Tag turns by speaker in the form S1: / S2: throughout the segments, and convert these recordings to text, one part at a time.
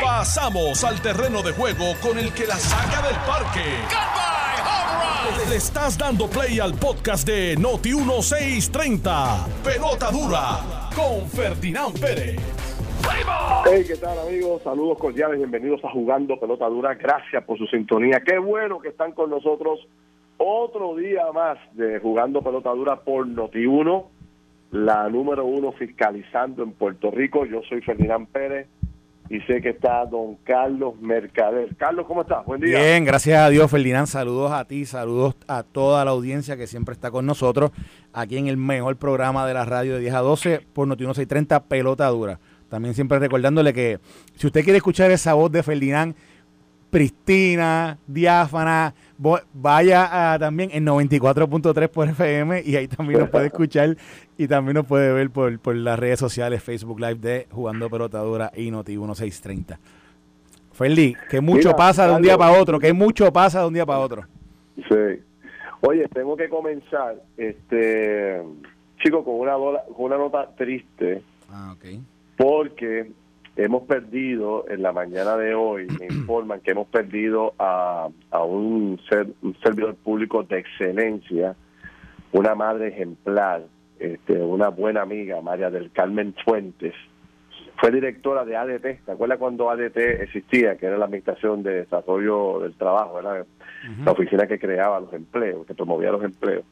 S1: Pasamos al terreno de juego con el que la saca del parque. Le estás dando play al podcast de Noti 1630. Pelota dura con Ferdinand Pérez.
S2: Hey, ¿qué tal amigos? Saludos cordiales, bienvenidos a Jugando Pelota Dura. Gracias por su sintonía. Qué bueno que están con nosotros otro día más de Jugando Pelota Dura por Noti1, la número uno fiscalizando en Puerto Rico. Yo soy Ferdinand Pérez y sé que está don Carlos Mercader. Carlos, ¿cómo estás? Buen día.
S3: Bien, gracias a Dios, Ferdinand. Saludos a ti, saludos a toda la audiencia que siempre está con nosotros aquí en el mejor programa de la radio de 10 a 12 por Noti1 630 Pelota Dura. También siempre recordándole que si usted quiere escuchar esa voz de Ferdinand pristina, diáfana, vaya también en 94.3 por FM y ahí también nos puede escuchar y también nos puede ver por, por las redes sociales, Facebook Live de Jugando Pelotadura y Noti 1630. Ferdi, que mucho pasa de un día para otro, que mucho pasa de un día para otro.
S2: Sí. Oye, tengo que comenzar, este, chico, con una, con una nota triste.
S3: Ah, ok
S2: porque hemos perdido en la mañana de hoy, me informan que hemos perdido a, un, ser, un servidor público de excelencia, una madre ejemplar, este, una buena amiga, María del Carmen Fuentes. Fue directora de ADT, ¿te acuerdas cuando ADT existía, que era la Administración de Desarrollo del Trabajo, era la oficina que creaba los empleos, que promovía los empleos?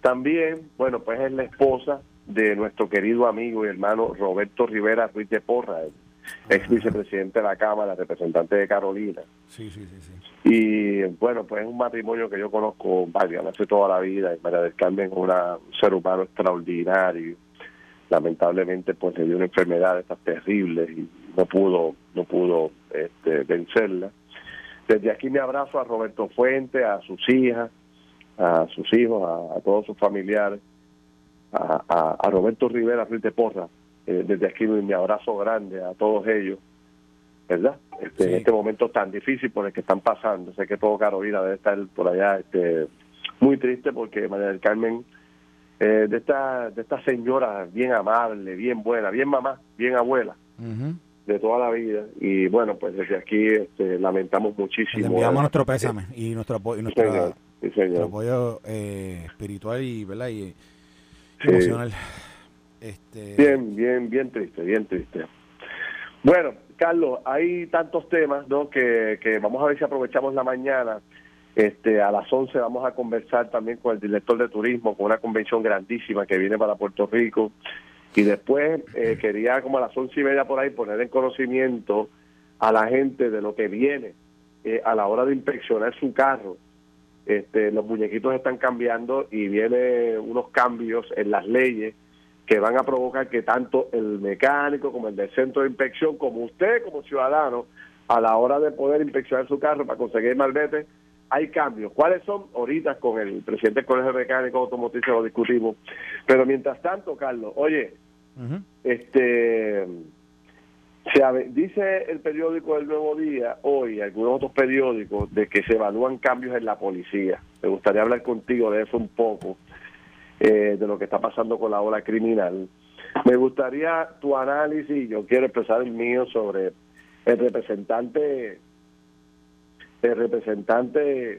S2: También, bueno, pues es la esposa de nuestro querido amigo y hermano Roberto Rivera Ruiz de Porra, ex vicepresidente de la Cámara, representante de Carolina.
S3: Sí, sí, sí, sí.
S2: Y bueno, pues es un matrimonio que yo conozco, vaya, hace toda la vida, y María del Carmen es un ser humano extraordinario. Lamentablemente, pues le dio una enfermedad estas terribles y no pudo, no pudo este, vencerla. Desde aquí me abrazo a Roberto Fuente, a sus hijas, a sus hijos, a todos sus familiares a, Roberto Rivera Frente Porra, eh, desde aquí mi abrazo grande a todos ellos, ¿verdad? Este, En este momento tan difícil por el que están pasando. Sé que todo Carolina debe estar por allá este, muy triste porque María del Carmen, eh, de, esta, de esta señora bien amable, bien buena, bien mamá, bien abuela. de toda la vida. Y bueno pues desde aquí este, lamentamos muchísimo Le
S3: enviamos nuestro pésame y nuestro apoyo nuestro apoyo eh, espiritual y verdad y emocional. Este...
S2: Bien, bien, bien triste, bien triste. Bueno, Carlos, hay tantos temas ¿no? que, que vamos a ver si aprovechamos la mañana. Este, a las 11 vamos a conversar también con el director de turismo, con una convención grandísima que viene para Puerto Rico. Y después eh, quería, como a las once y media por ahí, poner en conocimiento a la gente de lo que viene eh, a la hora de inspeccionar su carro este, los muñequitos están cambiando y vienen unos cambios en las leyes que van a provocar que tanto el mecánico como el del centro de inspección, como usted como ciudadano, a la hora de poder inspeccionar su carro para conseguir malvete, hay cambios. ¿Cuáles son? Ahorita con el presidente del Colegio Mecánico Automotriz lo discutimos. Pero mientras tanto, Carlos, oye, este se, dice el periódico El Nuevo Día hoy, algunos otros periódicos, de que se evalúan cambios en la policía. Me gustaría hablar contigo de eso un poco, eh, de lo que está pasando con la ola criminal. Me gustaría tu análisis, yo quiero expresar el mío sobre el representante, el representante,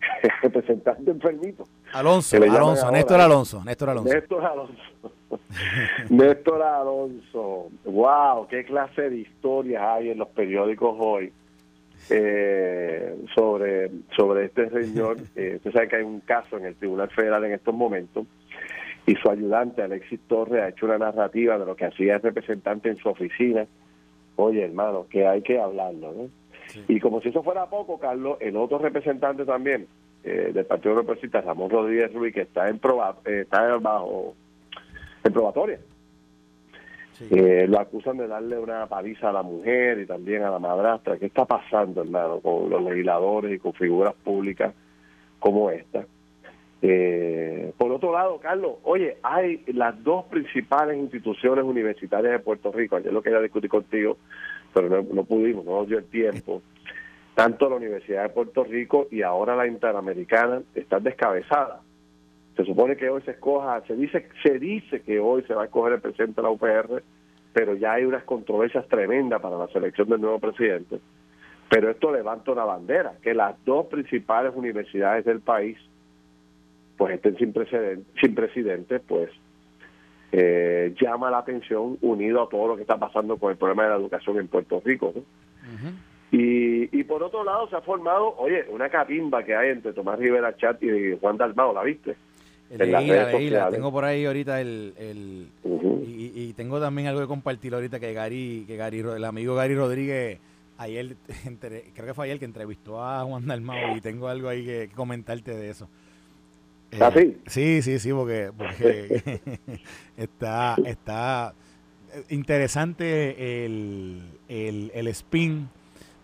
S2: el representante enfermito.
S3: Alonso, Alonso, Néstor Alonso, Néstor Alonso.
S2: Néstor Alonso. Néstor Alonso, wow, qué clase de historias hay en los periódicos hoy eh, sobre, sobre este señor. Eh, usted sabe que hay un caso en el Tribunal Federal en estos momentos y su ayudante Alexis Torres ha hecho una narrativa de lo que hacía el representante en su oficina. Oye, hermano, que hay que hablarlo, ¿no? Y como si eso fuera poco, Carlos, el otro representante también eh, del Partido Progresista, Ramón Rodríguez Ruiz, que está en proba, eh, está bajo en probatoria. Eh, lo acusan de darle una paliza a la mujer y también a la madrastra. ¿Qué está pasando, hermano, con los legisladores y con figuras públicas como esta? Eh, por otro lado, Carlos, oye, hay las dos principales instituciones universitarias de Puerto Rico. Ayer lo quería discutir contigo, pero no, no pudimos, no nos dio el tiempo. Tanto la Universidad de Puerto Rico y ahora la Interamericana están descabezadas se supone que hoy se escoja, se dice, se dice que hoy se va a escoger el presidente de la UPR, pero ya hay unas controversias tremendas para la selección del nuevo presidente. Pero esto levanta una bandera, que las dos principales universidades del país pues estén sin presidente, sin presidente pues eh, llama la atención unido a todo lo que está pasando con el problema de la educación en Puerto Rico. y, y por otro lado se ha formado, oye, una capimba que hay entre Tomás Rivera Chat y Juan Dalmao, ¿la viste?
S3: Tengo por ahí ahorita el, el y, tengo también algo que compartir ahorita que Gary, que Gary, el amigo Gary Rodríguez ayer, creo que fue ayer que entrevistó a Juan Dalmao y tengo algo ahí que, comentarte de eso.
S2: ¿Ah, sí?
S3: Sí, sí, sí, porque, está, está interesante el, el, el spin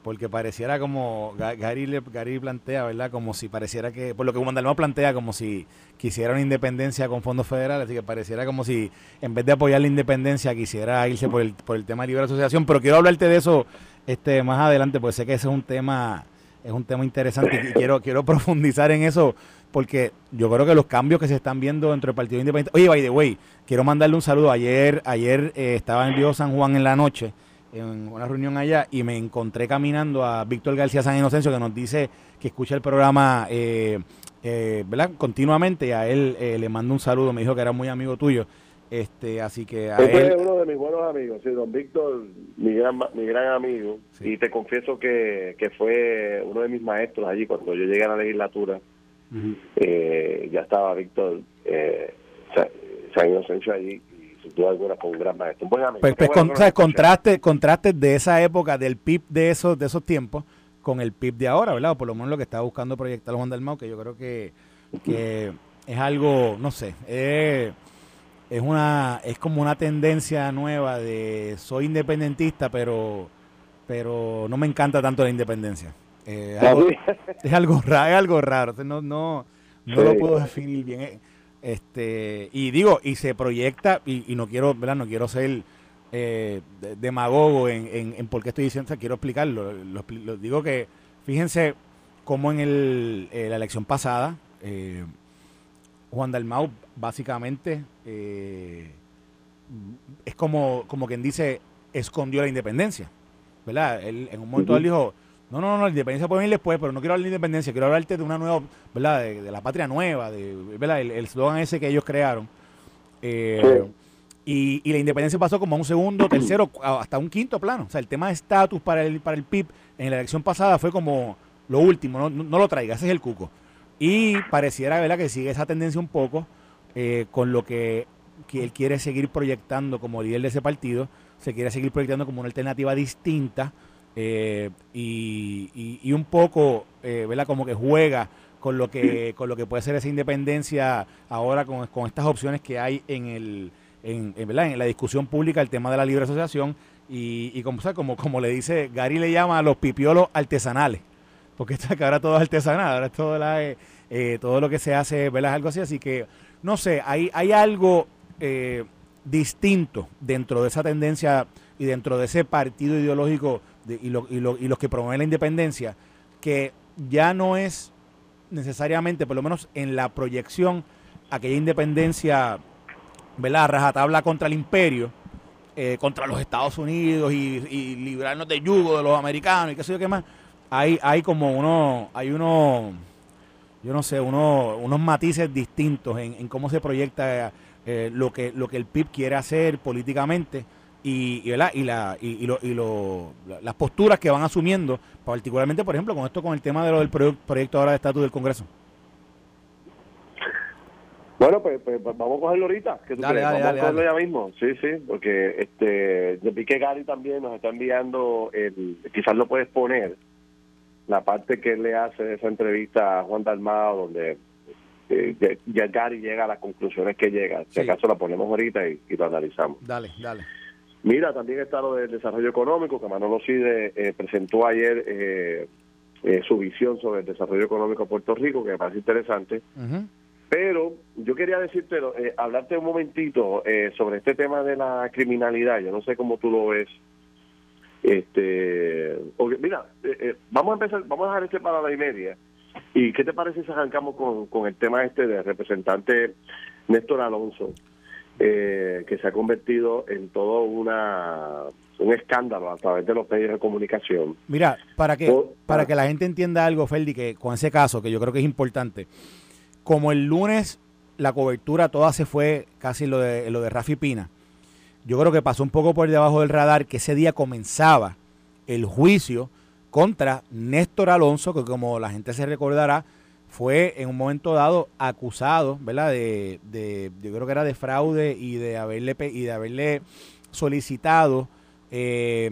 S3: porque pareciera como Gary, Gary plantea, ¿verdad? Como si pareciera que, por lo que Juan plantea, como si quisiera una independencia con fondos federales, así que pareciera como si en vez de apoyar la independencia quisiera irse por el, por el tema de libre asociación, pero quiero hablarte de eso este más adelante, porque sé que ese es un tema es un tema interesante y quiero quiero profundizar en eso porque yo creo que los cambios que se están viendo dentro del Partido Independiente. Oye, by the way, quiero mandarle un saludo. Ayer ayer eh, estaba en Río San Juan en la noche en una reunión allá y me encontré caminando a Víctor García San Inocencio que nos dice que escucha el programa eh, eh, ¿verdad? continuamente y a él eh, le mando un saludo, me dijo que era muy amigo tuyo. Este, así que a
S2: él... es uno de mis buenos amigos, sí, don Víctor, mi gran, mi gran amigo, y te confieso que, que fue uno de mis maestros allí cuando yo llegué a la legislatura. ya estaba Víctor eh, San Inocencio allí alguna con un gran maestro.
S3: Pues, pues contraste, contraste de esa época, del PIB de esos, de esos tiempos, con el PIB de ahora, ¿verdad? O por lo menos lo que está buscando proyectar Juan Dalmau, que yo creo que, que es algo, no sé, es, es, una, es como una tendencia nueva de soy independentista, pero, pero no me encanta tanto la independencia. Eh, es algo raro, es algo raro, no, no, no lo puedo definir bien. Este, y digo, y se proyecta, y, no quiero, ¿verdad? No quiero ser eh, demagogo en, en, por qué estoy diciendo, quiero explicarlo. Lo, digo que, fíjense cómo en el, eh, la elección pasada, eh, Juan Dalmau básicamente es como, como quien dice, escondió la independencia. ¿Verdad? Él, en un momento él dijo, no, no, no, la independencia puede venir después, pero no quiero hablar de independencia, quiero hablarte de una nueva, ¿verdad? De, la patria nueva, de, ¿verdad? El eslogan ese que ellos crearon. Eh, y, y, la independencia pasó como a un segundo, tercero, hasta un quinto plano. O sea, el tema de estatus para el, para el PIB en la elección pasada fue como lo último, no, no, lo traiga, ese es el cuco. Y pareciera, ¿verdad?, que sigue esa tendencia un poco eh, con lo que, que él quiere seguir proyectando como líder de ese partido, se quiere seguir proyectando como una alternativa distinta eh, y, y, un poco, eh, ¿verdad? Como que juega con lo que con lo que puede ser esa independencia ahora con, con estas opciones que hay en el en, ¿verdad? en la discusión pública el tema de la libre asociación y, y como, como como le dice Gary le llama a los pipiolos artesanales porque está que ahora todo es artesanal ahora es todo la, eh, eh, todo lo que se hace ¿verdad? algo así así que no sé hay hay algo distinto dentro de esa tendencia y dentro de ese partido ideológico y, los que promueven la independencia, que ya no es necesariamente, por lo menos en la proyección, aquella independencia, ¿verdad? Rajatabla contra el imperio, eh, contra los Estados Unidos y, librarnos de yugo de los americanos y qué sé yo qué más. Hay, hay como uno, hay uno, yo no sé, uno, unos matices distintos en, cómo se proyecta eh, lo, que, lo que el PIB quiere hacer políticamente y, y, y, la, y, lo, y lo, las posturas que van asumiendo, particularmente, por ejemplo, con esto, con el tema de lo del proyecto ahora de estatus del Congreso.
S2: Bueno, pues, pues, pues vamos a cogerlo ahorita. que vamos a cogerlo ya mismo. Sí, sí, porque este, yo vi que Gary también nos está enviando, el, quizás lo puedes poner, la parte que él le hace de esa entrevista a Juan Dalmado, donde eh, ya Gary llega a las conclusiones que llega. Si acaso la ponemos ahorita y, y lo analizamos.
S3: Dale, dale.
S2: Mira, también está lo del desarrollo económico, que Manolo Cide eh, presentó ayer eh, eh, su visión sobre el desarrollo económico de Puerto Rico, que me parece interesante. Pero yo quería decirte, hablarte un momentito sobre este tema de la criminalidad. Yo no sé cómo tú lo ves. Este, mira, vamos a empezar, vamos a dejar este para la y media. ¿Y qué te parece si arrancamos con, con el tema este del representante Néstor Alonso? Eh, que se ha convertido en todo una un escándalo a través de los medios de comunicación.
S3: Mira, para que, para que la gente entienda algo, Ferdi, que con ese caso, que yo creo que es importante, como el lunes la cobertura toda se fue casi lo de, lo de Rafi Pina, yo creo que pasó un poco por debajo del radar que ese día comenzaba el juicio contra Néstor Alonso, que como la gente se recordará, fue en un momento dado acusado, ¿verdad? De, de, yo creo que era de fraude y de haberle y de haberle solicitado eh,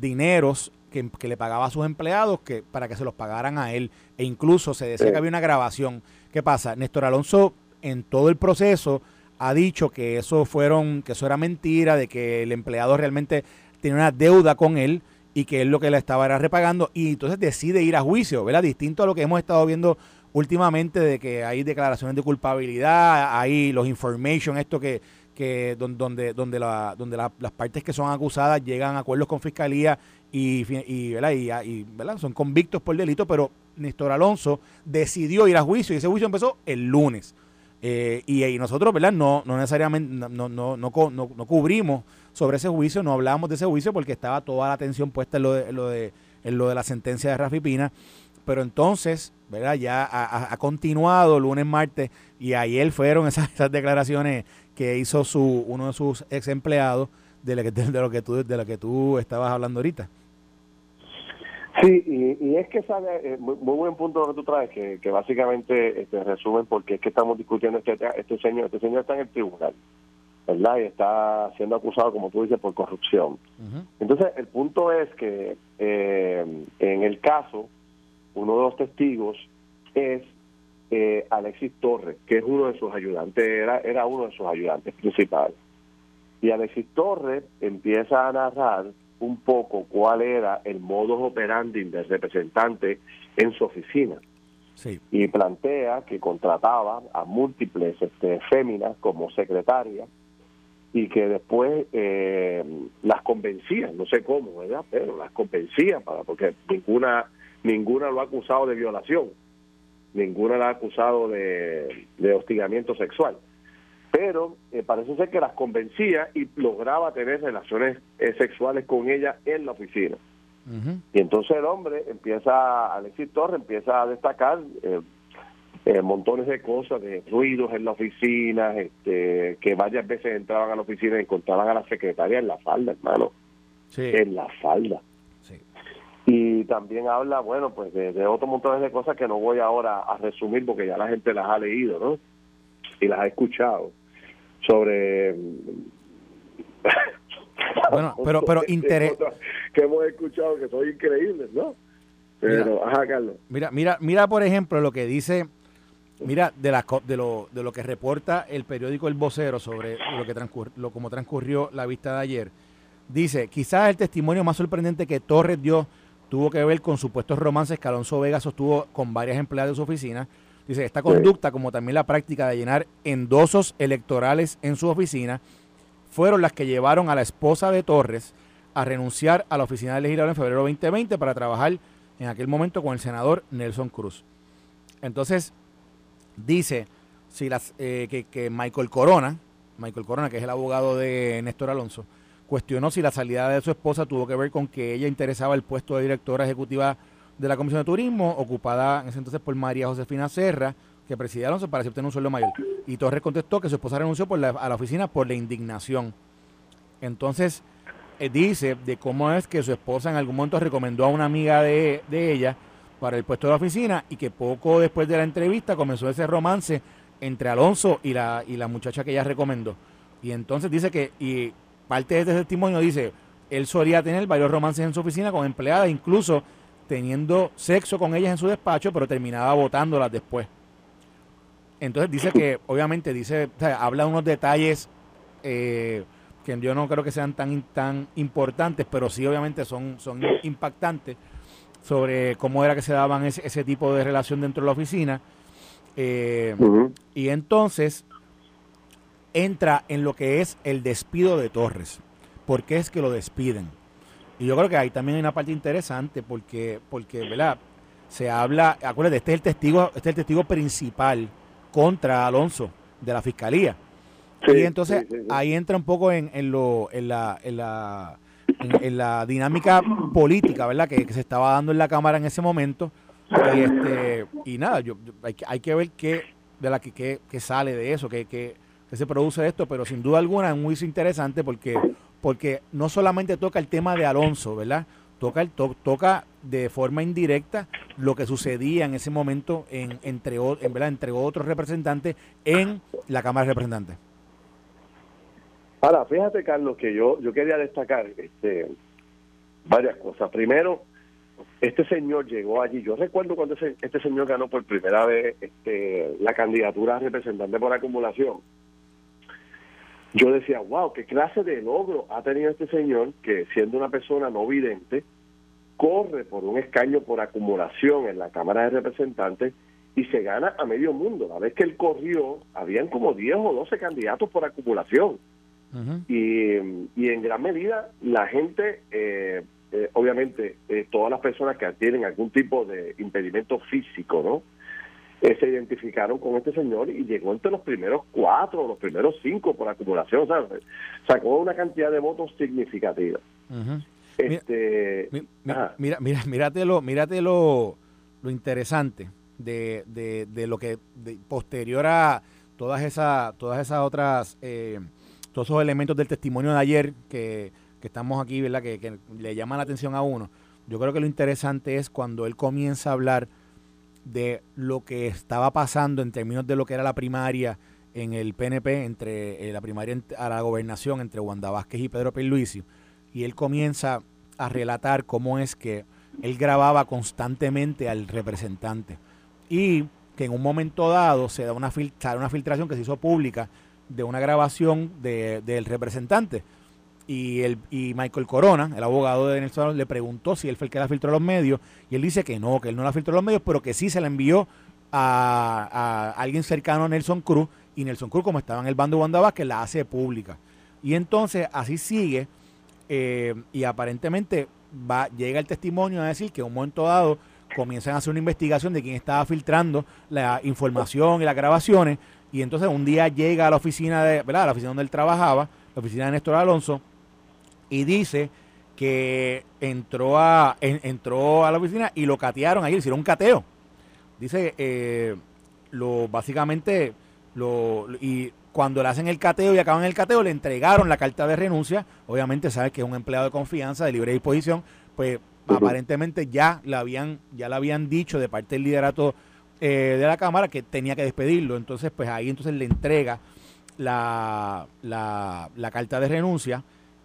S3: dineros que, le pagaba a sus empleados que para que se los pagaran a él e incluso se decía que había una grabación. ¿Qué pasa? Néstor Alonso en todo el proceso ha dicho que eso fueron que eso era mentira, de que el empleado realmente tenía una deuda con él y que él lo que le estaba era repagando y entonces decide ir a juicio, ¿verdad? Distinto a lo que hemos estado viendo últimamente de que hay declaraciones de culpabilidad, hay los information, esto que, que donde donde, la, donde las partes que son acusadas llegan a acuerdos con fiscalía y, y, ¿verdad? y, ¿verdad? son convictos por delito, pero Néstor Alonso decidió ir a juicio y ese juicio empezó el lunes. Eh, y, nosotros, ¿verdad? No, no necesariamente, no, no, no, no, no cubrimos sobre ese juicio, no hablábamos de ese juicio porque estaba toda la atención puesta en lo de, lo de, en lo de la sentencia de Rafi Pina. Pero entonces, ¿verdad? Ya ha, continuado lunes, martes y ayer fueron esas, esas, declaraciones que hizo su uno de sus ex empleados de lo que, de lo que, tú, de lo que tú estabas hablando ahorita.
S2: Sí, y, es que sale eh, muy, buen punto lo que tú traes, que, que básicamente este, resumen porque es que estamos discutiendo este, este señor. Este señor está en el tribunal, ¿verdad? Y está siendo acusado, como tú dices, por corrupción. Entonces, el punto es que eh, en el caso, uno de los testigos es eh, Alexis Torres, que es uno de sus ayudantes, era, era uno de sus ayudantes principales. Y Alexis Torres empieza a narrar un poco cuál era el modus operandi del representante en su oficina. Y plantea que contrataba a múltiples este, féminas como secretaria y que después eh, las convencía, no sé cómo, ¿verdad? Pero las convencía para porque ninguna ninguna lo ha acusado de violación, ninguna lo ha acusado de, de hostigamiento sexual pero eh, parece ser que las convencía y lograba tener relaciones eh, sexuales con ella en la oficina. Y entonces el hombre empieza, Alexis Torres empieza a destacar eh, montones de cosas, de ruidos en la oficina, este, que varias veces entraban a la oficina y encontraban a la secretaria en la falda, hermano. En la falda. Y también habla, bueno, pues de, de otros montones de cosas que no voy ahora a resumir porque ya la gente las ha leído, ¿no? Y las ha escuchado sobre
S3: bueno pero pero interés
S2: que hemos escuchado que son increíbles no pero ajá Carlos.
S3: Mira mira mira por ejemplo lo que dice mira de la de lo de lo que reporta el periódico El Vocero sobre lo que transcurrió lo como transcurrió la vista de ayer. Dice quizás el testimonio más sorprendente que Torres dio tuvo que ver con supuestos romances que Alonso Vega sostuvo con varias empleadas de su oficina Dice, esta conducta, como también la práctica de llenar endosos electorales en su oficina, fueron las que llevaron a la esposa de Torres a renunciar a la oficina del legislador en febrero 2020 para trabajar en aquel momento con el senador Nelson Cruz. Entonces, dice si las, eh, que, que Michael Corona, Michael Corona, que es el abogado de Néstor Alonso, cuestionó si la salida de su esposa tuvo que ver con que ella interesaba el puesto de directora ejecutiva de la Comisión de Turismo, ocupada en ese entonces por María Josefina Serra, que presidía Alonso para obtener un sueldo mayor. Y Torres contestó que su esposa renunció por a la oficina por la indignación. Entonces, eh, dice de cómo es que su esposa en algún momento recomendó a una amiga de, ella para el puesto de la oficina y que poco después de la entrevista comenzó ese romance entre Alonso y la, y la muchacha que ella recomendó. Y entonces dice que, parte de este testimonio dice, él solía tener varios romances en su oficina con empleadas, incluso teniendo sexo con ellas en su despacho, pero terminaba votándolas después. Entonces dice que, obviamente, dice, habla de unos detalles eh, que yo no creo que sean tan, tan importantes, pero sí obviamente son, son impactantes sobre cómo era que se daban ese, ese tipo de relación dentro de la oficina. Eh, y entonces entra en lo que es el despido de Torres. ¿Por qué es que lo despiden? Y yo creo que ahí también hay una parte interesante porque, porque ¿verdad? Se habla, acuérdate, este es el testigo, este es el testigo principal contra Alonso de la fiscalía. y entonces ahí entra un poco en, en, lo, en, la, en, la, en, la dinámica política, ¿verdad? Que, se estaba dando en la Cámara en ese momento. Y, este, y nada, yo, hay, hay que ver qué, de la que, que, sale de eso, que, que, se produce esto, pero sin duda alguna es muy interesante porque, porque no solamente toca el tema de Alonso, ¿verdad? Toca, el, toca de forma indirecta lo que sucedía en ese momento en, entre, en, ¿verdad? entre otros representantes en la Cámara de Representantes.
S2: Ahora, fíjate, Carlos, que yo, yo quería destacar este, varias cosas. Primero, este señor llegó allí. Yo recuerdo cuando este señor ganó por primera vez este, la candidatura a representante por acumulación. Yo decía, wow, qué clase de logro ha tenido este señor que siendo una persona no vidente, corre por un escaño por acumulación en la Cámara de Representantes y se gana a medio mundo. La vez que él corrió, habían como 10 o 12 candidatos por acumulación. y, y, en gran medida la gente eh, eh, obviamente, eh, todas las personas que tienen algún tipo de impedimento físico, ¿no? Eh, se identificaron con este señor y llegó entre los primeros cuatro, los primeros cinco por acumulación, ¿sabes? Sacó una cantidad de votos significativa.
S3: este, mira, mira, mira, mírate lo, mírate lo, interesante de, de, de, lo que posterior a todas esas, todas esas otras, todos esos elementos del testimonio de ayer que que estamos aquí, ¿verdad? Que, le llama la atención a uno. Yo creo que lo interesante es cuando él comienza a hablar de lo que estaba pasando en términos de lo que era la primaria en el PNP, entre eh, la primaria a la gobernación entre Wanda Vázquez y Pedro Pierluisi, y él comienza a relatar cómo es que él grababa constantemente al representante. Y que en un momento dado se da una, una filtración que se hizo pública de una grabación del representante y, el, y Michael Corona, el abogado de Nelson, le preguntó si él fue el que la filtró a los medios y él dice que no, que él no la filtró a los medios, pero que sí se la envió a, alguien cercano a Nelson Cruz y Nelson Cruz, como estaba en el bando de Wanda que la hace pública. Y entonces así sigue eh, y aparentemente va, llega el testimonio a decir que en un momento dado comienzan a hacer una investigación de quién estaba filtrando la información y las grabaciones y entonces un día llega a la oficina de, ¿verdad? La oficina donde él trabajaba, la oficina de Néstor Alonso, y dice que entró a, entró a la oficina y lo catearon ahí, le hicieron un cateo. Dice, eh, lo básicamente, lo, y cuando le hacen el cateo y acaban el cateo, le entregaron la carta de renuncia. Obviamente, sabes que es un empleado de confianza, de libre disposición, pues aparentemente ya la habían, ya le habían dicho de parte del liderato eh, de la Cámara que tenía que despedirlo. Entonces, pues ahí entonces le entrega la, la, la carta de renuncia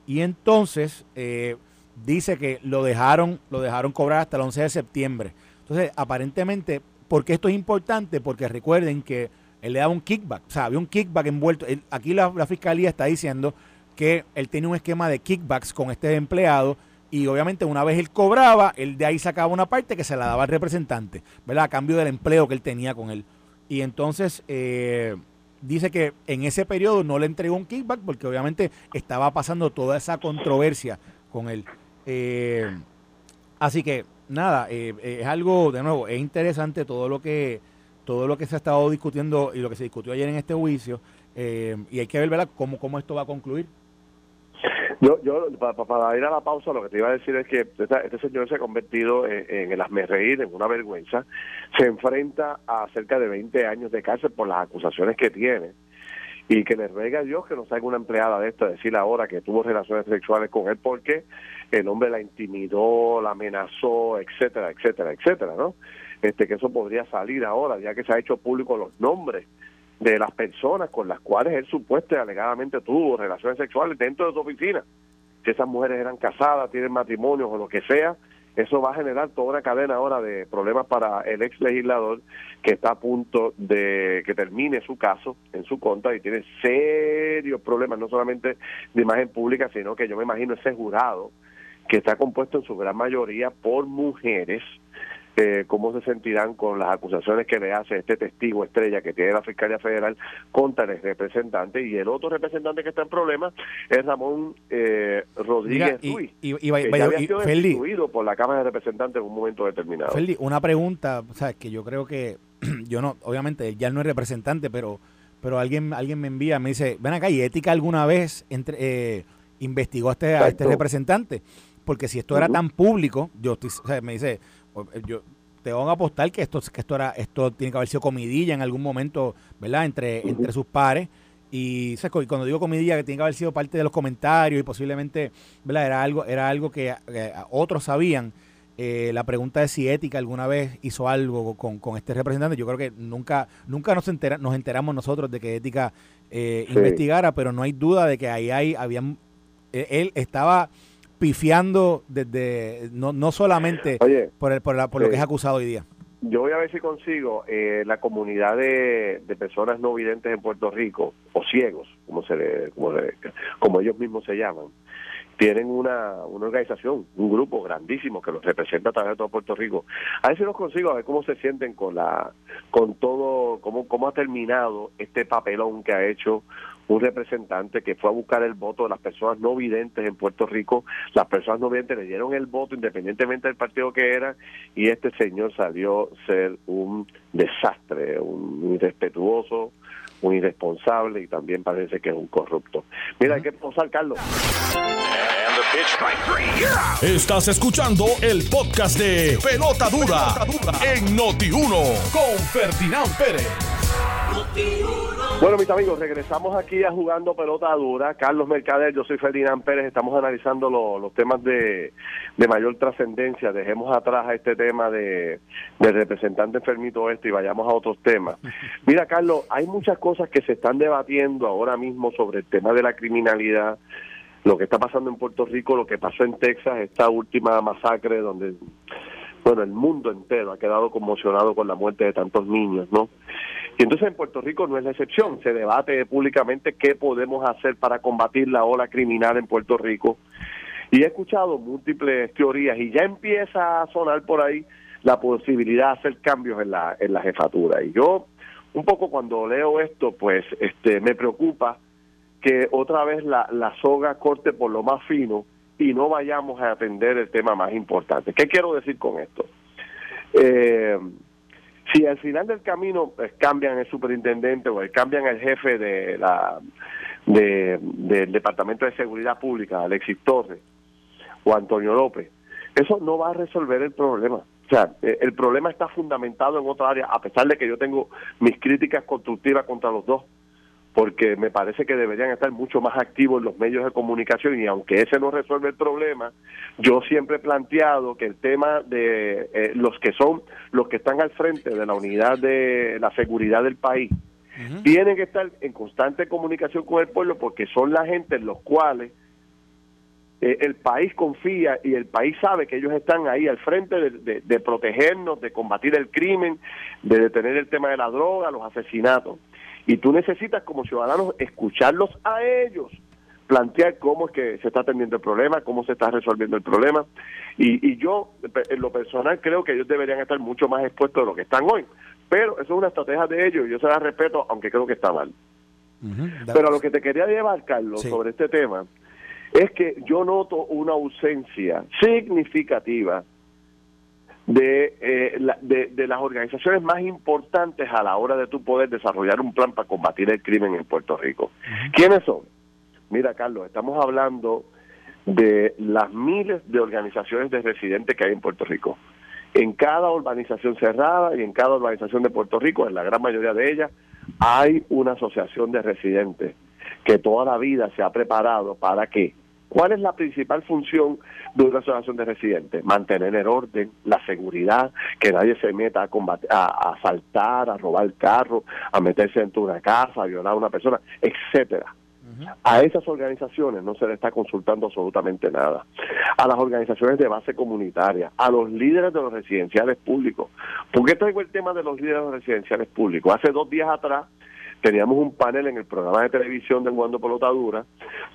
S3: y entonces eh, dice que lo dejaron, lo dejaron cobrar hasta el 11 de septiembre. Entonces, aparentemente, ¿por qué esto es importante? Porque recuerden que él le daba un kickback, o sea, había un kickback envuelto. aquí la, fiscalía está diciendo que él tenía un esquema de kickbacks con este empleado y obviamente una vez él cobraba, él de ahí sacaba una parte que se la daba al representante, ¿verdad? A cambio del empleo que él tenía con él. Y entonces, eh, dice que en ese periodo no le entregó un kickback porque obviamente estaba pasando toda esa controversia con él. Eh, así que nada, eh, eh, es algo, de nuevo, es interesante todo lo que todo lo que se ha estado discutiendo y lo que se discutió ayer en este juicio y hay que ver. Cómo, cómo esto va a concluir.
S2: Yo, yo para, ir a la pausa, lo que te iba a decir es que este, señor se ha convertido en, el asmerreír, en una vergüenza. Se enfrenta a cerca de 20 años de cárcel por las acusaciones que tiene y que le ruega Dios que no salga una empleada de esto a decir ahora que tuvo relaciones sexuales con él porque el hombre la intimidó, la amenazó, etcétera, etcétera, etcétera, ¿no? Este que eso podría salir ahora, ya que se ha hecho público los nombres de las personas con las cuales él supuestamente alegadamente tuvo relaciones sexuales dentro de su oficina. Si esas mujeres eran casadas, tienen matrimonios o lo que sea, eso va a generar toda una cadena ahora de problemas para el ex legislador que está a punto de que termine su caso en su contra y tiene serios problemas, no solamente de imagen pública, sino que yo me imagino ese jurado que está compuesto en su gran mayoría por mujeres eh, cómo se sentirán con las acusaciones que le hace este testigo estrella que tiene la Fiscalía Federal contra el representante y el otro representante que está en problemas es Ramón eh, Rodríguez Ruiz, y, que había sido destituido por la Cámara de Representantes en un momento determinado.
S3: una pregunta, o sea, que yo creo que yo no, obviamente ya no es representante, pero pero alguien alguien me envía, me dice, ven acá, ¿y ética alguna vez entre, eh, investigó a este, a este representante? Porque si esto era tan público, yo me dice, yo te van a apostar que esto que esto era esto tiene que haber sido comidilla en algún momento, ¿verdad? Entre entre sus pares y, cuando digo comidilla que tiene que haber sido parte de los comentarios y posiblemente, ¿verdad? Era algo era algo que, otros sabían. Eh, la pregunta es si Ética alguna vez hizo algo con, este representante. Yo creo que nunca nunca nos entera, nos enteramos nosotros de que Ética eh, investigara, pero no hay duda de que ahí hay habían eh, él estaba pifiando desde no, no solamente por, el, por, la, por lo que es acusado hoy día.
S2: Yo voy a ver si consigo eh, la comunidad de, de, personas no videntes en Puerto Rico, o ciegos, como, se le, como, como ellos mismos se llaman, tienen una, una organización, un grupo grandísimo que los representa a través de todo Puerto Rico. A ver si los consigo, a ver cómo se sienten con la con todo, cómo, cómo ha terminado este papelón que ha hecho un representante que fue a buscar el voto de las personas no videntes en Puerto Rico. Las personas no videntes le dieron el voto independientemente del partido que era y este señor salió ser un desastre, un irrespetuoso, un irresponsable y también parece que es un corrupto. Mira, hay que posar, Carlos.
S1: Estás escuchando el podcast de Pelota Dura, en Noti1 con Ferdinand Pérez.
S2: Bueno, mis amigos, regresamos aquí a Jugando Pelota Dura. Carlos Mercader, yo soy Ferdinand Pérez. Estamos analizando los temas de, mayor trascendencia. Dejemos atrás a este tema de, del representante enfermito este y vayamos a otros temas. Mira, Carlos, hay muchas cosas que se están debatiendo ahora mismo sobre el tema de la criminalidad, lo que está pasando en Puerto Rico, lo que pasó en Texas, esta última masacre donde, bueno, el mundo entero ha quedado conmocionado con la muerte de tantos niños, ¿no? Y entonces en Puerto Rico no es la excepción, se debate públicamente qué podemos hacer para combatir la ola criminal en Puerto Rico. Y he escuchado múltiples teorías y ya empieza a sonar por ahí la posibilidad de hacer cambios en la, en la jefatura. Y yo, un poco cuando leo esto, pues este me preocupa que otra vez la, la soga corte por lo más fino y no vayamos a atender el tema más importante. ¿Qué quiero decir con esto? Eh, si al final del camino pues, cambian el superintendente o cambian el jefe de la de, del Departamento de Seguridad Pública, Alexis Torres o Antonio López, eso no va a resolver el problema. O sea, eh, el problema está fundamentado en otra área, a pesar de que yo tengo mis críticas constructivas contra los dos porque me parece que deberían estar mucho más activos en los medios de comunicación y aunque ese no resuelve el problema, yo siempre he planteado que el tema de eh, los que son los que están al frente de la unidad de la seguridad del país tienen que estar en constante comunicación con el pueblo porque son la gente en los cuales eh, el país confía y el país sabe que ellos están ahí al frente de, de protegernos, de combatir el crimen, de detener el tema de la droga, los asesinatos. Y tú necesitas como ciudadanos escucharlos a ellos, plantear cómo es que se está atendiendo el problema, cómo se está resolviendo el problema. Y, yo, en lo personal, creo que ellos deberían estar mucho más expuestos de lo que están hoy. Pero eso es una estrategia de ellos y yo se la respeto, aunque creo que está mal. Pero a lo que te quería llevar, Carlos, sobre este tema, es que yo noto una ausencia significativa eh, de, de, las organizaciones más importantes a la hora de tu poder desarrollar un plan para combatir el crimen en Puerto Rico. ¿Quiénes son? Mira, Carlos, estamos hablando de las miles de organizaciones de residentes que hay en Puerto Rico. En cada urbanización cerrada y en cada urbanización de Puerto Rico, en la gran mayoría de ellas, hay una asociación de residentes que toda la vida se ha preparado para que ¿Cuál es la principal función de una asociación de residentes? Mantener el orden, la seguridad, que nadie se meta a, combatir, a, asaltar, a robar carro, a meterse dentro de una casa, a violar a una persona, etcétera. A esas organizaciones no se le está consultando absolutamente nada. A las organizaciones de base comunitaria, a los líderes de los residenciales públicos. ¿Por qué traigo el tema de los líderes de los residenciales públicos? Hace dos días atrás teníamos un panel en el programa de televisión de Jugando Pelotadura,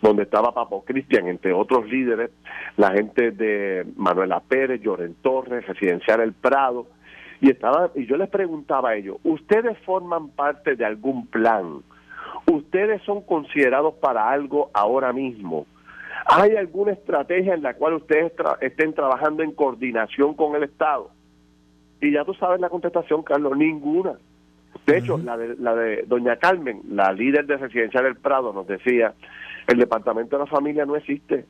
S2: donde estaba Papo Cristian, entre otros líderes, la gente de Manuela Pérez, Lloren Torres, Residencial El Prado, y estaba y yo les preguntaba a ellos, ¿ustedes forman parte de algún plan? ¿Ustedes son considerados para algo ahora mismo? ¿Hay alguna estrategia en la cual ustedes estén trabajando en coordinación con el Estado? Y ya tú sabes la contestación, Carlos, ninguna. De hecho, la, de, la de doña Carmen, la líder de Residencial del Prado, nos decía, el Departamento de la Familia no existe.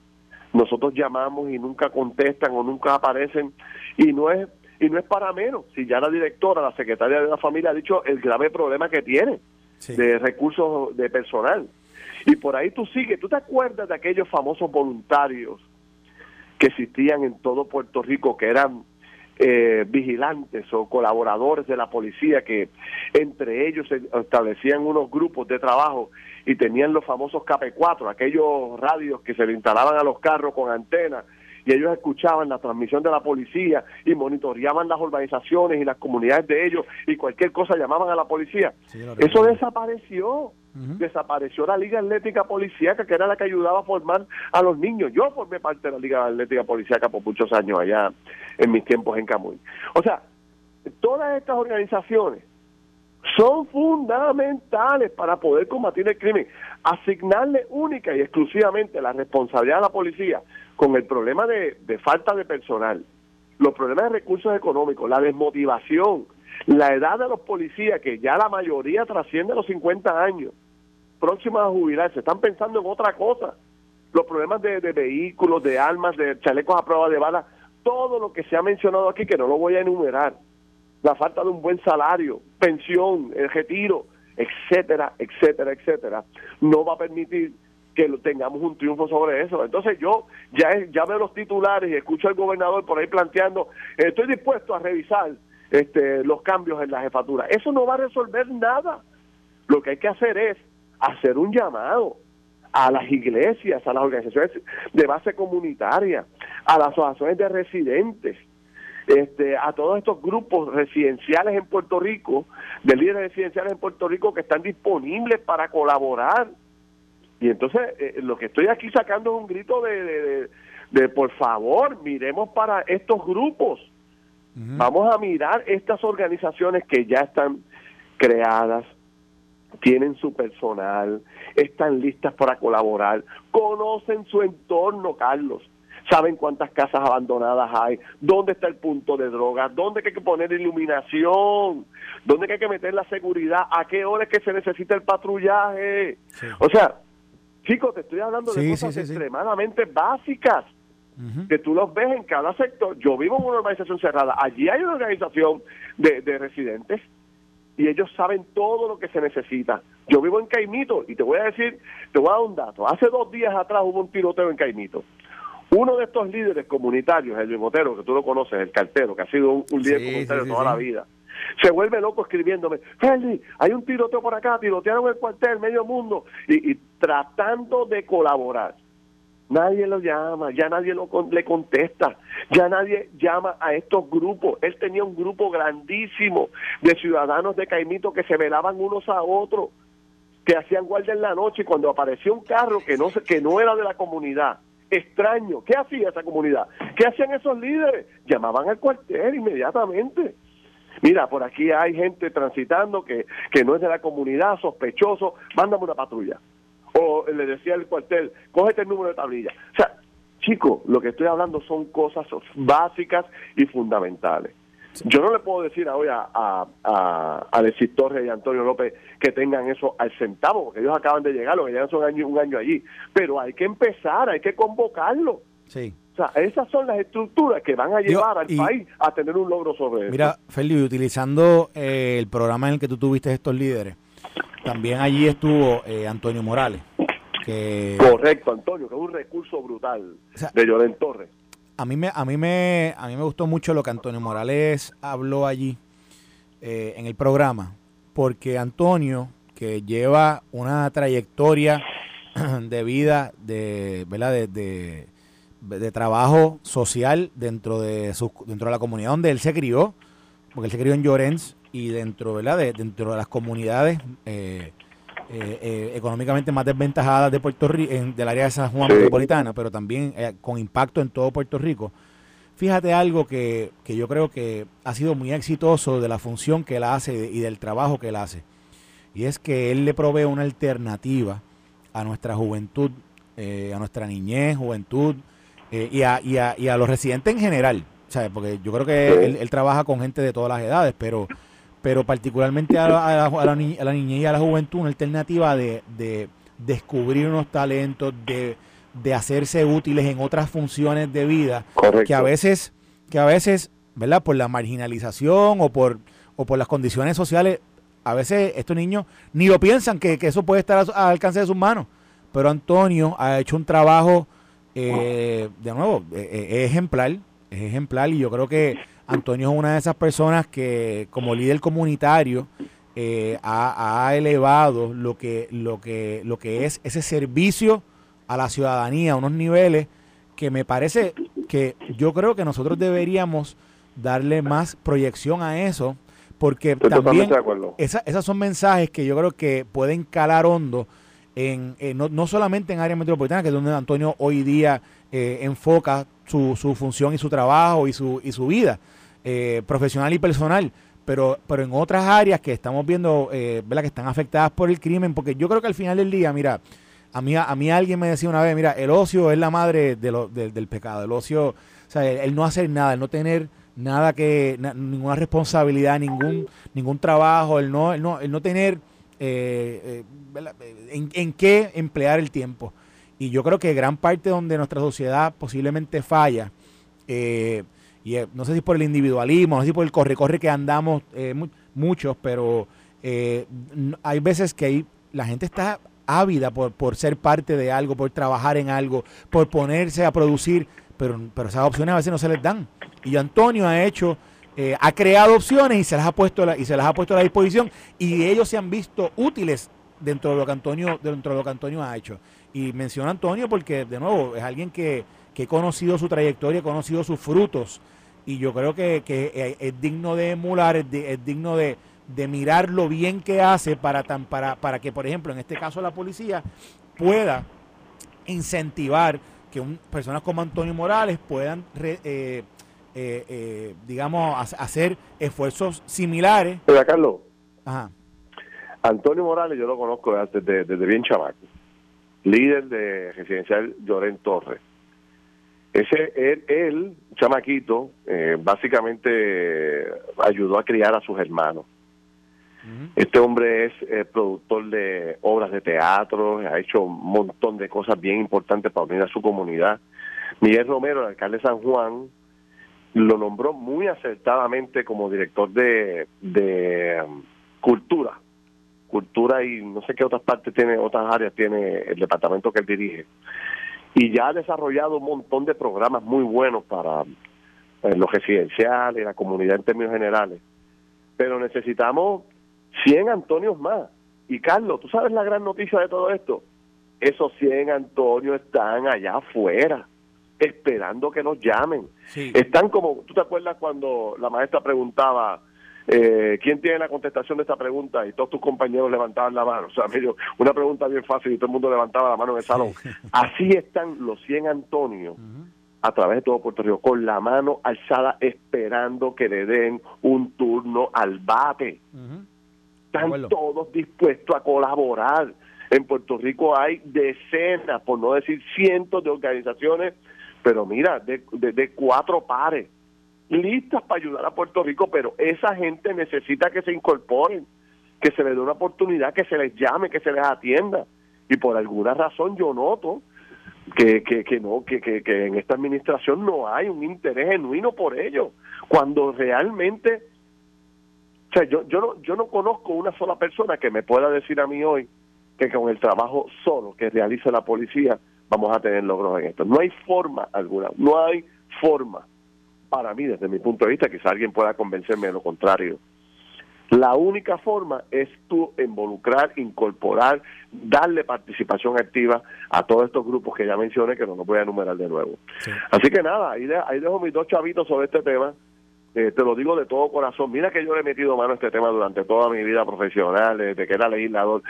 S2: Nosotros llamamos y nunca contestan o nunca aparecen y no es y no es para menos. Si ya la directora, la secretaria de la familia ha dicho el grave problema que tiene de recursos de personal. Y por ahí tú sigues, ¿tú te acuerdas de aquellos famosos voluntarios que existían en todo Puerto Rico que eran eh, vigilantes o colaboradores de la policía que entre ellos establecían unos grupos de trabajo y tenían los famosos KP4, aquellos radios que se le instalaban a los carros con antenas y ellos escuchaban la transmisión de la policía y monitoreaban las urbanizaciones y las comunidades de ellos y cualquier cosa llamaban a la policía. Eso desapareció. Desapareció la Liga Atlética Policíaca, que era la que ayudaba a formar a los niños. Yo formé parte de la Liga Atlética Policíaca por muchos años allá en mis tiempos en Camuy. O sea, todas estas organizaciones son fundamentales para poder combatir el crimen. Asignarle única y exclusivamente la responsabilidad a la policía con el problema de, falta de personal, los problemas de recursos económicos, la desmotivación, la edad de los policías, que ya la mayoría trasciende los 50 años, próximos a jubilarse, están pensando en otra cosa. Los problemas de, vehículos, de armas, de chalecos a prueba de bala, todo lo que se ha mencionado aquí, que no lo voy a enumerar, la falta de un buen salario, pensión, el retiro, etcétera, etcétera, etcétera, no va a permitir que tengamos un triunfo sobre eso. Entonces yo ya, ya veo los titulares y escucho al gobernador por ahí planteando, estoy dispuesto a revisar este, los cambios en la jefatura. Eso no va a resolver nada. Lo que hay que hacer es hacer un llamado a las iglesias, a las organizaciones de base comunitaria, a las asociaciones de residentes, este, a todos estos grupos residenciales en Puerto Rico, de líderes residenciales en Puerto Rico que están disponibles para colaborar y entonces eh, lo que estoy aquí sacando es un grito de, de, por favor, miremos para estos grupos. Vamos a mirar estas organizaciones que ya están creadas, tienen su personal, están listas para colaborar, conocen su entorno, Carlos. Saben cuántas casas abandonadas hay, dónde está el punto de drogas, dónde hay que poner iluminación, dónde hay que meter la seguridad, a qué hora es que se necesita el patrullaje. O sea, Chicos, te estoy hablando de cosas extremadamente básicas que tú los ves en cada sector. Yo vivo en una organización cerrada, allí hay una organización de, residentes y ellos saben todo lo que se necesita. Yo vivo en Caimito y te voy a decir, te voy a dar un dato. Hace dos días atrás hubo un tiroteo en Caimito. Uno de estos líderes comunitarios, el Bimotero, que tú lo conoces, el cartero, que ha sido un, líder comunitario toda la vida, se vuelve loco escribiéndome, Feli, hay un tiroteo por acá, tirotearon el cuartel, medio mundo, y, tratando de colaborar. Nadie lo llama, ya nadie lo, le contesta, ya nadie llama a estos grupos. Él tenía un grupo grandísimo de ciudadanos de Caimito que se velaban unos a otros, que hacían guardia en la noche y cuando apareció un carro que no, que no era de la comunidad, extraño, ¿qué hacía esa comunidad? ¿Qué hacían esos líderes? Llamaban al cuartel inmediatamente. Mira, por aquí hay gente transitando que, que no es de la comunidad, sospechoso, mándame una patrulla. O le decía al cuartel, cógete el número de tablilla. O sea, chicos, lo que estoy hablando son cosas básicas y fundamentales. Yo no le puedo decir hoy a, a, a, Alexis Torres y Antonio López que tengan eso al centavo, porque ellos acaban de llegar, lo que llevan son un año allí. Pero hay que empezar, hay que convocarlo. Sí. O sea, esas son las estructuras que van a llevar al país a tener un logro sobre eso.
S3: Mira, Felipe, utilizando eh, el programa en el que tú tuviste estos líderes, también allí estuvo eh, Antonio Morales. Que,
S2: Correcto, Antonio, que es un recurso brutal de Lloren Torres.
S3: A mí, me, a, mí me, a mí me gustó mucho lo que Antonio Morales habló allí eh, en el programa, porque Antonio, que lleva una trayectoria de vida, de, ¿verdad? de de trabajo social dentro de su, dentro de la comunidad donde él se crió, porque él se crió en Llorens y dentro, ¿verdad? De, dentro de las comunidades eh, eh, eh, económicamente más desventajadas de Puerto Rico, del área de San Juan metropolitana, pero también con impacto en todo Puerto Rico. Fíjate algo que, que, yo creo que ha sido muy exitoso de la función que él hace y del trabajo que él hace. Y es que él le provee una alternativa a nuestra juventud, a nuestra niñez, juventud, eh, y, a, y, a, los residentes en general, ¿sabes? Porque yo creo que él, trabaja con gente de todas las edades, pero, pero particularmente a la, a la, niñez y a la juventud una alternativa de, de descubrir unos talentos, de, de, hacerse útiles en otras funciones de vida que a veces, que a veces, ¿verdad? Por la marginalización o por, o por las condiciones sociales, a veces estos niños ni lo piensan que, eso puede estar al alcance de sus manos. Pero Antonio ha hecho un trabajo, eh, de nuevo, eh, eh, ejemplar, es ejemplar y yo creo que Antonio es una de esas personas que como líder comunitario ha, elevado lo que, lo, que, lo que es ese servicio a la ciudadanía a unos niveles que me parece que yo creo que nosotros deberíamos darle más proyección a eso porque también esas son mensajes que yo creo que pueden calar hondo en, no, solamente en área metropolitana, que es donde Antonio hoy día eh, enfoca su, su, función y su trabajo y su, y su vida eh, profesional y personal, pero, pero en otras áreas que estamos viendo, eh, que están afectadas por el crimen, porque yo creo que al final del día, mira, a mí, a mí alguien me decía una vez, mira, el ocio es la madre de del pecado, el ocio, o sea, el no hacer nada, el no tener nada que, ninguna responsabilidad, ningún, ningún trabajo, el no, el no, el no tener eh, eh, en, en, qué emplear el tiempo. Y yo creo que gran parte donde nuestra sociedad posiblemente falla, eh, y no sé si por el individualismo, no sé si por el corre-corre que andamos muchos, pero hay veces que la gente está ávida por, por ser parte de algo, por trabajar en algo, por ponerse a producir, pero, pero esas opciones a veces no se les dan. Y Antonio ha hecho, eh, ha creado opciones y se las ha puesto y se las ha puesto a la disposición y ellos se han visto útiles dentro de lo que Antonio, dentro de lo que Antonio ha hecho. Y menciono a Antonio porque, de nuevo, es alguien que, he conocido su trayectoria, he conocido sus frutos. Y yo creo que, es, digno de emular, es, digno de, mirar lo bien que hace para, tan, para, para que, por ejemplo, en este caso la policía pueda incentivar que un, personas como Antonio Morales puedan eh, eh, eh, digamos, hacer esfuerzos similares.
S2: Pero Carlos, Antonio Morales yo lo conozco desde, desde bien chamaco, líder de residencial Llorén Torres. Ese, él, él chamaquito, eh, básicamente ayudó a criar a sus hermanos. Este hombre es eh, productor de obras de teatro, ha hecho un montón de cosas bien importantes para unir a su comunidad. Miguel Romero, el alcalde de San Juan, lo nombró muy acertadamente como director de, de um, cultura, cultura y no sé qué otras partes tiene, otras áreas tiene el departamento que él dirige. Y ya ha desarrollado un montón de programas muy buenos para eh, los residenciales, la comunidad en términos generales. Pero necesitamos 100 Antonios más. Y Carlos, ¿tú sabes la gran noticia de todo esto? Esos 100 Antonios están allá afuera esperando que nos llamen. Están como, ¿tú te acuerdas cuando la maestra preguntaba, eh, ¿quién tiene la contestación de esta pregunta? Y todos tus compañeros levantaban la mano. O sea, medio, una pregunta bien fácil y todo el mundo levantaba la mano en el salón. Así están los 100 Antonio a través de todo Puerto Rico, con la mano alzada esperando que le den un turno al bate. Están todos dispuestos a colaborar. En Puerto Rico hay decenas, por no decir cientos de organizaciones pero mira, de, de, cuatro pares, listas para ayudar a Puerto Rico, pero esa gente necesita que se incorporen, que se les dé una oportunidad, que se les llame, que se les atienda. Y por alguna razón yo noto que, que, que no, que, que, que en esta administración no hay un interés genuino por ello, cuando realmente, o sea, yo, yo, no, yo no conozco una sola persona que me pueda decir a mí hoy que con el trabajo solo que realiza la policía vamos a tener logros en esto. No hay forma alguna, no hay forma, para mí, desde mi punto de vista, quizá alguien pueda convencerme de lo contrario. La única forma es tú involucrar, incorporar, darle participación activa a todos estos grupos que ya mencioné, que no los voy a enumerar de nuevo. Así que nada, ahí, dejo mis dos chavitos sobre este tema. Eh, te lo digo de todo corazón. Mira que yo le he metido mano a este tema durante toda mi vida profesional, desde que era legislador.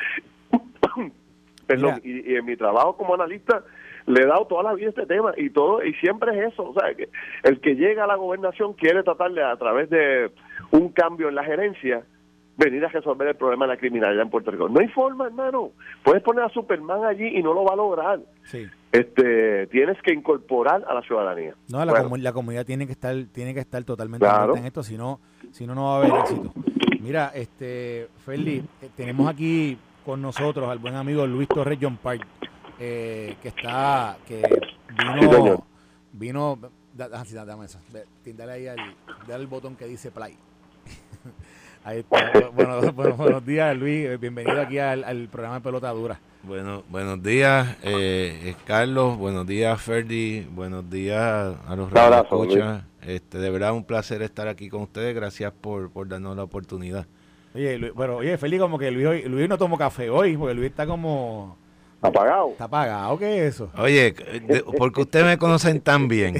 S2: Perdón, y, en mi trabajo como analista le he dado toda la vida este tema y todo y siempre es eso, o sea, que el que llega a la gobernación quiere tratarle a través de un cambio en la gerencia venir a resolver el problema de la criminalidad en Puerto Rico. No hay forma, hermano. Puedes poner a Superman allí y no lo va a lograr. Sí. Este, tienes que incorporar a la ciudadanía.
S3: No, la, la comunidad tiene que estar tiene que estar totalmente en esto, si no, si no no va a haber éxito. Mira, este, Ferdi, eh, tenemos aquí con nosotros al buen amigo Luis Torres John Park, eh, que está, que vino, vino, da, sí, dame esa, dale ahí al, dale el botón que dice play. ahí está. Bueno, buenos días Luis, bienvenido aquí al, programa de Pelota Dura.
S4: Bueno, buenos días, eh, Carlos. Buenos días, Ferdi. Buenos días a los radioescuchas. Este, de verdad, un placer estar aquí con ustedes. Gracias por, por darnos la oportunidad.
S3: Oye, Luis, pero oye, Feli, como que Luis, Luis no tomó café hoy, porque Luis está como...
S2: ¿Está apagado?
S3: ¿Está apagado? ¿Qué es eso?
S4: Oye, porque ustedes me conocen tan bien,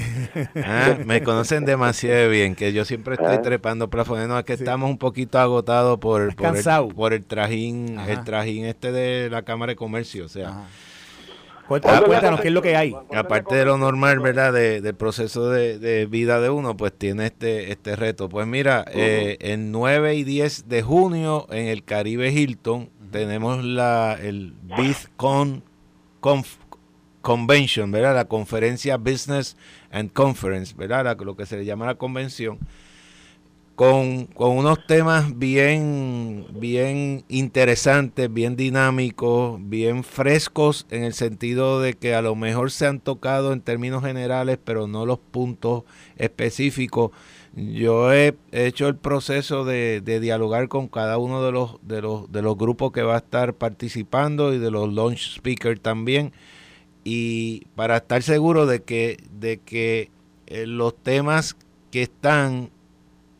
S4: ¿ah? me conocen demasiado bien, que yo siempre estoy ah. trepando plafón. No, es que estamos un poquito agotados por, por, el, por el trajín, el trajín este de la Cámara de Comercio, o sea...
S3: Cuéntanos, qué es lo que hay.
S4: Aparte de lo normal, ¿verdad? del proceso de, vida de uno, pues tiene este, este reto. Pues mira, eh, en 9 y 10 de junio en el Caribe Hilton tenemos la, el BizCon Convention, ¿verdad? La conferencia Business and Conference, ¿verdad? lo que se le llama la convención con, unos temas bien, bien interesantes, bien dinámicos, bien frescos, en el sentido de que a lo mejor se han tocado en términos generales, pero no los puntos específicos. Yo he hecho el proceso de, de dialogar con cada uno de los, de, los, de los grupos que va a estar participando y de los launch speakers también. Y para estar seguro de que, de que eh, los temas que están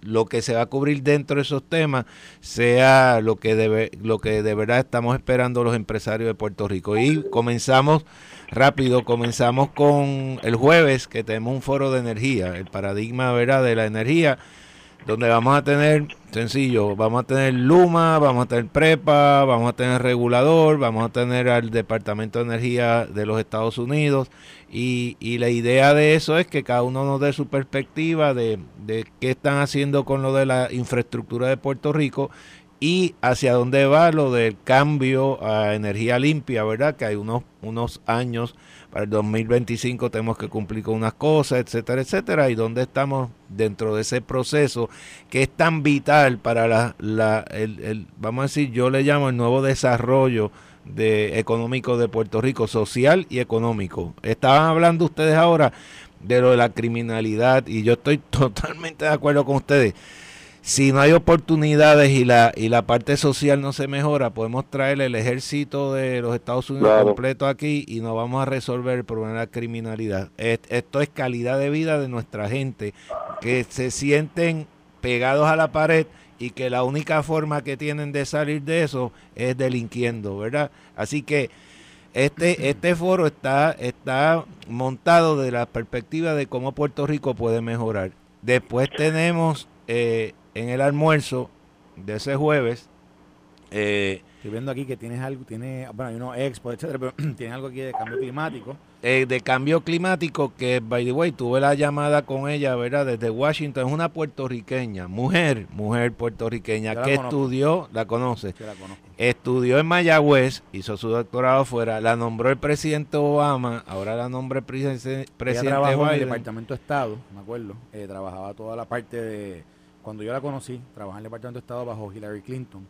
S4: lo que se va a cubrir dentro de esos temas sea lo que debe, lo que de verdad estamos esperando los empresarios de Puerto Rico. Y comenzamos rápido, comenzamos con el jueves que tenemos un foro de energía, el paradigma ¿verdad? de la energía donde vamos a tener, sencillo, vamos a tener Luma, vamos a tener Prepa, vamos a tener regulador, vamos a tener al Departamento de Energía de los Estados Unidos y, y la idea de eso es que cada uno nos dé su perspectiva de, de qué están haciendo con lo de la infraestructura de Puerto Rico y hacia dónde va lo del cambio a energía limpia, ¿verdad? Que hay unos, unos años para el 2025 tenemos que cumplir con unas cosas, etcétera, etcétera, y dónde estamos dentro de ese proceso que es tan vital para la, la el, vamos a decir, yo le llamo el nuevo desarrollo de, económico de Puerto Rico, social y económico. Estaban hablando ustedes ahora de lo de la criminalidad y yo estoy totalmente de acuerdo con ustedes si no hay oportunidades y la y la parte social no se mejora, podemos traer el ejército de los Estados Unidos completo aquí y no vamos a resolver el problema de la criminalidad. Esto es calidad de vida de nuestra gente, que se sienten pegados a la pared y que la única forma que tienen de salir de eso es delinquiendo, ¿verdad? Así que este, este foro está, está montado de la perspectiva de cómo Puerto Rico puede mejorar. Después tenemos eh, en el almuerzo de ese jueves.
S3: Eh, Estoy viendo aquí que tienes algo, tiene, bueno, hay unos expo, etcétera, pero tienes algo aquí de cambio climático.
S4: Eh, de cambio climático, que by the way, tuve la llamada con ella, ¿verdad? Desde Washington, es una puertorriqueña, mujer, mujer puertorriqueña, que estudió, la conoce, estudió en Mayagüez, hizo su doctorado fuera, la nombró el presidente Obama, ahora la nombró el presidente, presidente
S3: Biden. en el Departamento de Estado, me acuerdo, eh, trabajaba toda la parte de cuando yo la conocí, trabajaba en el Departamento de Estado bajo Hillary Clinton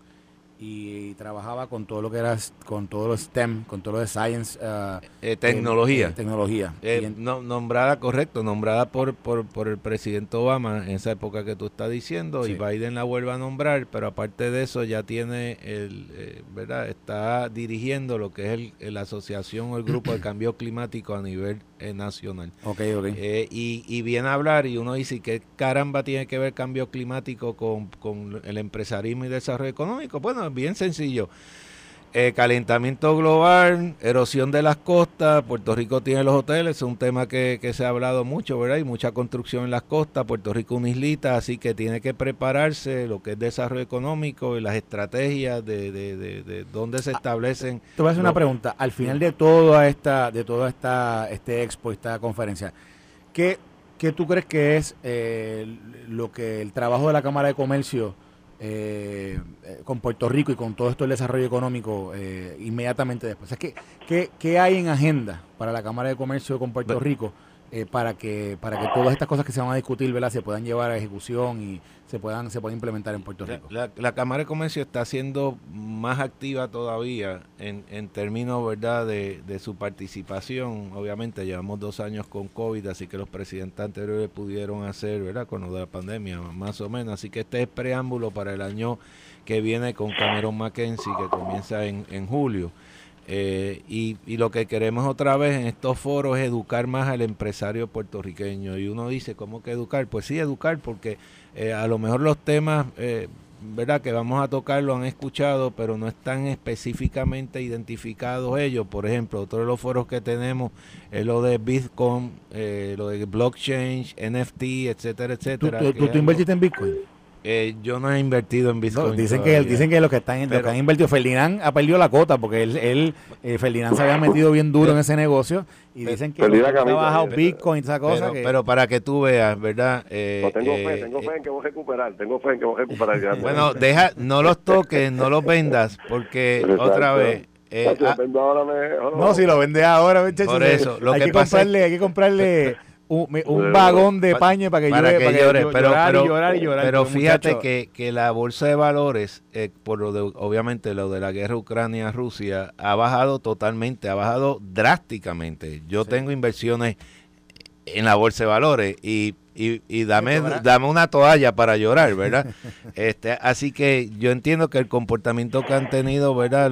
S3: y trabajaba con todo lo que era con todo lo STEM, con todo lo de science,
S4: uh, eh, tecnología,
S3: eh, tecnología.
S4: Eh, nombrada correcto, nombrada por, por, por el presidente Obama en esa época que tú estás diciendo y Biden la vuelve a nombrar, pero aparte de eso ya tiene el, verdad, está dirigiendo lo que es el, la asociación o el grupo de cambio climático a nivel nacional.
S3: Ok, ok.
S4: y, y viene a hablar y uno dice que caramba tiene que ver cambio climático con, con el empresarismo y desarrollo económico. Bueno bien sencillo. Eh, calentamiento global, erosión de las costas, Puerto Rico tiene los hoteles, es un tema que, se ha hablado mucho, ¿verdad? Hay mucha construcción en las costas, Puerto Rico una islita, así que tiene que prepararse lo que es desarrollo económico y las estrategias de, de, de, dónde se ah, establecen.
S3: Te voy a hacer una pregunta, al final de toda esta, de toda esta, este expo, esta conferencia, ¿qué, qué tú crees que es eh, lo que el trabajo de la Cámara de Comercio eh, eh, con Puerto Rico y con todo esto el desarrollo económico eh, inmediatamente después. ¿qué, ¿qué, hay en agenda para la Cámara de Comercio con Puerto Rico eh, para que para que todas estas cosas que se van a discutir ¿verdad? se puedan llevar a ejecución y se puedan se puedan implementar en Puerto Rico.
S4: La, Cámara de Comercio está siendo más activa todavía en, en términos verdad de, de, su participación. Obviamente llevamos dos años con COVID, así que los presidentes anteriores pudieron hacer, ¿verdad? Con lo de la pandemia, más o menos. Así que este es preámbulo para el año que viene con Cameron Mackenzie, que comienza en, en julio. Eh, y, y, lo que queremos otra vez en estos foros es educar más al empresario puertorriqueño. Y uno dice, ¿cómo que educar? Pues sí, educar, porque eh, a lo mejor los temas, eh, ¿verdad?, que vamos a tocar lo han escuchado, pero no están específicamente identificados ellos. Por ejemplo, otro de los foros que tenemos es lo de Bitcoin, lo de blockchain, NFT, etcétera, etcétera.
S3: ¿Tú, tú, tú invertiste en Bitcoin?
S4: Eh, yo no he invertido en Bitcoin.
S3: dicen, que, dicen que los que están que han invertido, Ferdinand ha perdido la cota porque él, él eh, Ferdinand se había metido bien duro en ese negocio y dicen que ha bajado Bitcoin y esa cosa.
S4: Pero, pero, para que tú veas, ¿verdad?
S2: Eh, tengo fe, tengo fe en que voy a recuperar, tengo fe en que voy a recuperar.
S4: bueno, deja, no los toques, no los vendas porque otra vez...
S2: Ah,
S3: no, si lo vende ahora,
S4: Por eso,
S3: lo hay que, comprarle, hay que comprarle un, vagón de paño para que,
S4: llore, pero, llorar y llorar Pero fíjate que, que, la bolsa de valores, eh, por lo de, obviamente lo de la guerra Ucrania-Rusia, ha bajado totalmente, ha bajado drásticamente. Yo tengo inversiones en la bolsa de valores y y, y dame, dame una toalla para llorar, ¿verdad? este, así que yo entiendo que el comportamiento que han tenido, ¿verdad?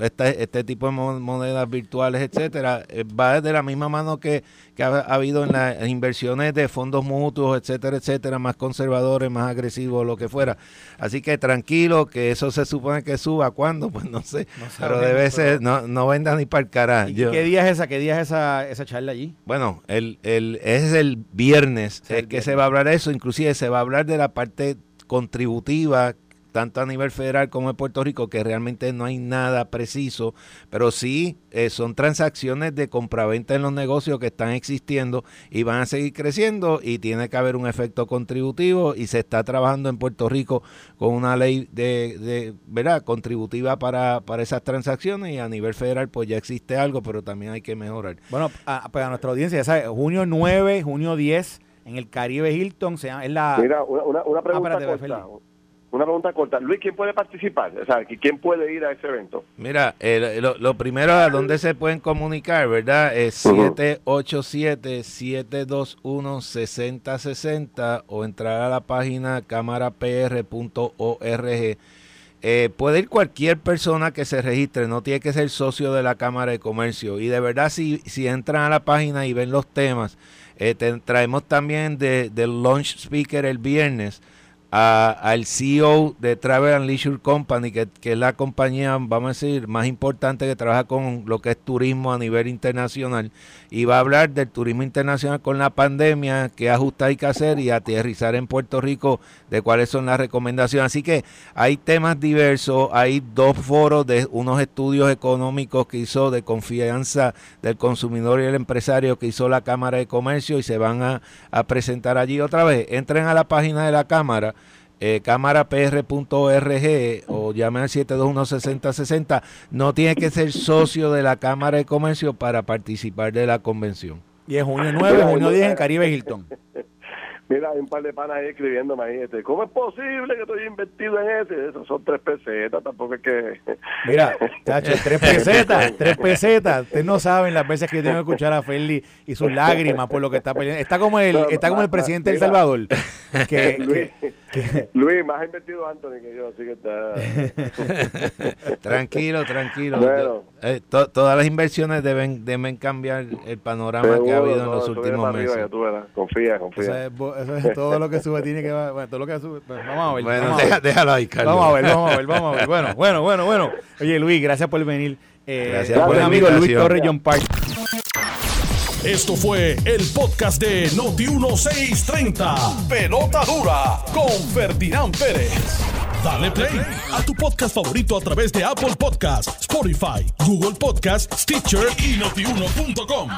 S4: este, este tipo de monedas virtuales, etcétera, eh, va de la misma mano que, que ha, habido en las inversiones de fondos mutuos, etcétera, etcétera, más conservadores, más agresivos, lo que fuera. Así que tranquilo, que eso se supone que suba. ¿Cuándo? Pues no sé. pero debe ser, no, no venda ni para el carajo.
S3: ¿Qué día es esa? ¿Qué día es esa, esa charla allí?
S4: Bueno, el, el, es el viernes es que se va a hablar de eso, inclusive se va a hablar de la parte contributiva tanto a nivel federal como en Puerto Rico, que realmente no hay nada preciso, pero sí eh, son transacciones de compraventa en los negocios que están existiendo y van a seguir creciendo y tiene que haber un efecto contributivo y se está trabajando en Puerto Rico con una ley de, de ¿verdad? contributiva para, para esas transacciones y a nivel federal pues ya existe algo, pero también hay que mejorar.
S3: Bueno, a, pues a nuestra audiencia, ya sabe, junio 9, junio 10 en el Caribe Hilton, se llama, es la...
S2: Mira, una, una, pregunta ah, una pregunta corta. Luis, ¿quién puede participar? O sea, ¿quién puede ir a ese evento?
S4: Mira, lo, primero a dónde se pueden comunicar, ¿verdad? Es 787-721-6060 o entrar a la página cámarapr.org. Eh, puede ir cualquier persona que se registre, no tiene que ser socio de la Cámara de Comercio. Y de verdad, si, si entran a la página y ven los temas, eh, traemos también del de launch speaker el viernes al CEO de Travel and Leisure Company, que, es la compañía, vamos a decir, más importante que trabaja con lo que es turismo a nivel internacional, y va a hablar del turismo internacional con la pandemia, qué ajustes hay que hacer y aterrizar en Puerto Rico de cuáles son las recomendaciones. Así que hay temas diversos, hay dos foros de unos estudios económicos que hizo de confianza del consumidor y el empresario que hizo la Cámara de Comercio y se van a, a presentar allí otra vez. Entren a la página de la Cámara eh, cámarapr.org o llame al 721-6060. No tiene que ser socio de la Cámara de Comercio para participar de la convención.
S3: Y es junio 9, junio 10 en Caribe Hilton.
S2: Mira, hay un par de panas ahí escribiéndome ahí, este, ¿cómo es posible que estoy invertido en ese? Eso son tres pesetas, tampoco es que...
S3: Mira, chacho, tres pesetas, tres pesetas. Ustedes no saben las veces que yo tengo que escuchar a Feli y sus lágrimas por lo que está peleando. Está como el, está como el presidente de El Salvador. Que,
S2: Luis, Luis, más ha invertido Anthony que yo, así que está...
S4: tranquilo, tranquilo. Eh, todas las inversiones deben, deben cambiar el panorama que ha habido en los últimos meses.
S2: confía, confía
S3: eso es todo lo que sube tiene que bueno, todo lo que sube, pues, vamos a ver.
S4: Bueno, déjalo ahí, Carlos.
S3: Vamos a ver, vamos a ver, vamos a ver. Bueno, bueno, bueno, bueno. Oye, Luis, gracias por venir.
S4: Eh, gracias por
S3: buen amigo Luis Torres John Park.
S1: Esto fue el podcast de Noti1630. Pelota dura con Ferdinand Pérez. Dale play a tu podcast favorito a través de Apple Podcasts, Spotify, Google Podcasts, Stitcher y notiuno.com.